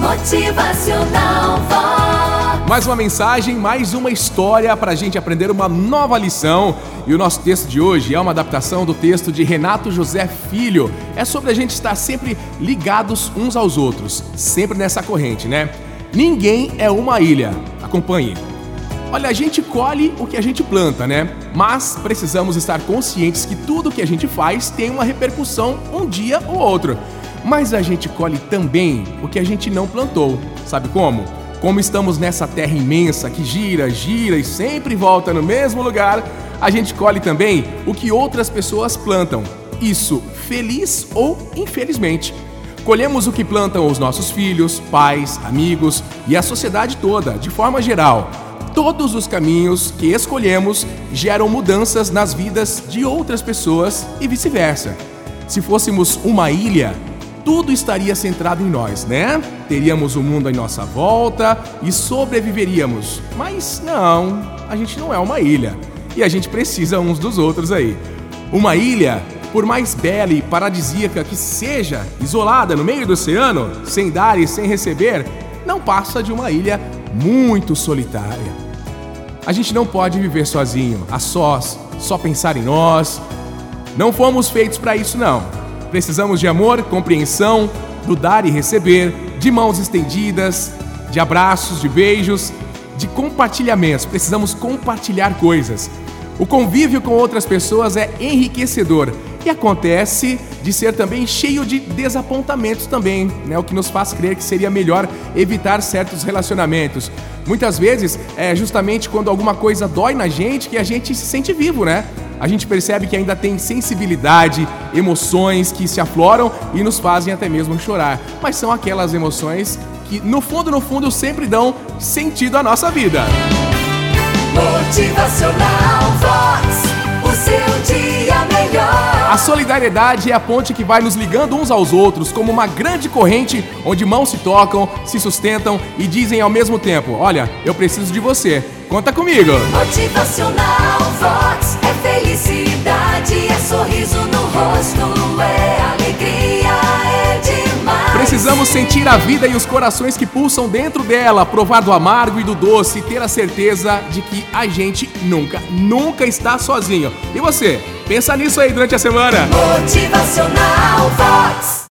Motivacional Vox. Mais uma mensagem, mais uma história para a gente aprender uma nova lição. E o nosso texto de hoje é uma adaptação do texto de Renato José Filho. É sobre a gente estar sempre ligados uns aos outros, sempre nessa corrente, né? Ninguém é uma ilha. Acompanhe. Olha, a gente colhe o que a gente planta, né? Mas precisamos estar conscientes que tudo que a gente faz tem uma repercussão um dia ou outro. Mas a gente colhe também o que a gente não plantou. Sabe como? Como estamos nessa terra imensa que gira, gira e sempre volta no mesmo lugar, a gente colhe também o que outras pessoas plantam. Isso feliz ou infelizmente. Colhemos o que plantam os nossos filhos, pais, amigos e a sociedade toda, de forma geral. Todos os caminhos que escolhemos geram mudanças nas vidas de outras pessoas e vice-versa. Se fôssemos uma ilha, tudo estaria centrado em nós, né? Teríamos o mundo em nossa volta e sobreviveríamos. Mas não, a gente não é uma ilha. E a gente precisa uns dos outros aí. Uma ilha, por mais bela e paradisíaca que seja, isolada no meio do oceano, sem dar e sem receber, não passa de uma ilha muito solitária. A gente não pode viver sozinho, a sós, só pensar em nós. Não fomos feitos para isso, não. Precisamos de amor, compreensão, do dar e receber, de mãos estendidas, de abraços, de beijos, de compartilhamentos. Precisamos compartilhar coisas. O convívio com outras pessoas é enriquecedor e acontece de ser também cheio de desapontamentos também, né? O que nos faz crer que seria melhor evitar certos relacionamentos. Muitas vezes é justamente quando alguma coisa dói na gente que a gente se sente vivo, né? A gente percebe que ainda tem sensibilidade, emoções que se afloram e nos fazem até mesmo chorar. Mas são aquelas emoções que, no fundo, no fundo, sempre dão sentido à nossa vida. Motivacional Vox. O seu dia melhor. A solidariedade é a ponte que vai nos ligando uns aos outros, como uma grande corrente onde mãos se tocam, se sustentam e dizem ao mesmo tempo: Olha, eu preciso de você. Conta comigo! Motivacional Vox. Precisamos sentir a vida e os corações que pulsam dentro dela, provar do amargo e do doce e ter a certeza de que a gente nunca, nunca está sozinho. E você? Pensa nisso aí durante a semana. Motivacional Vox.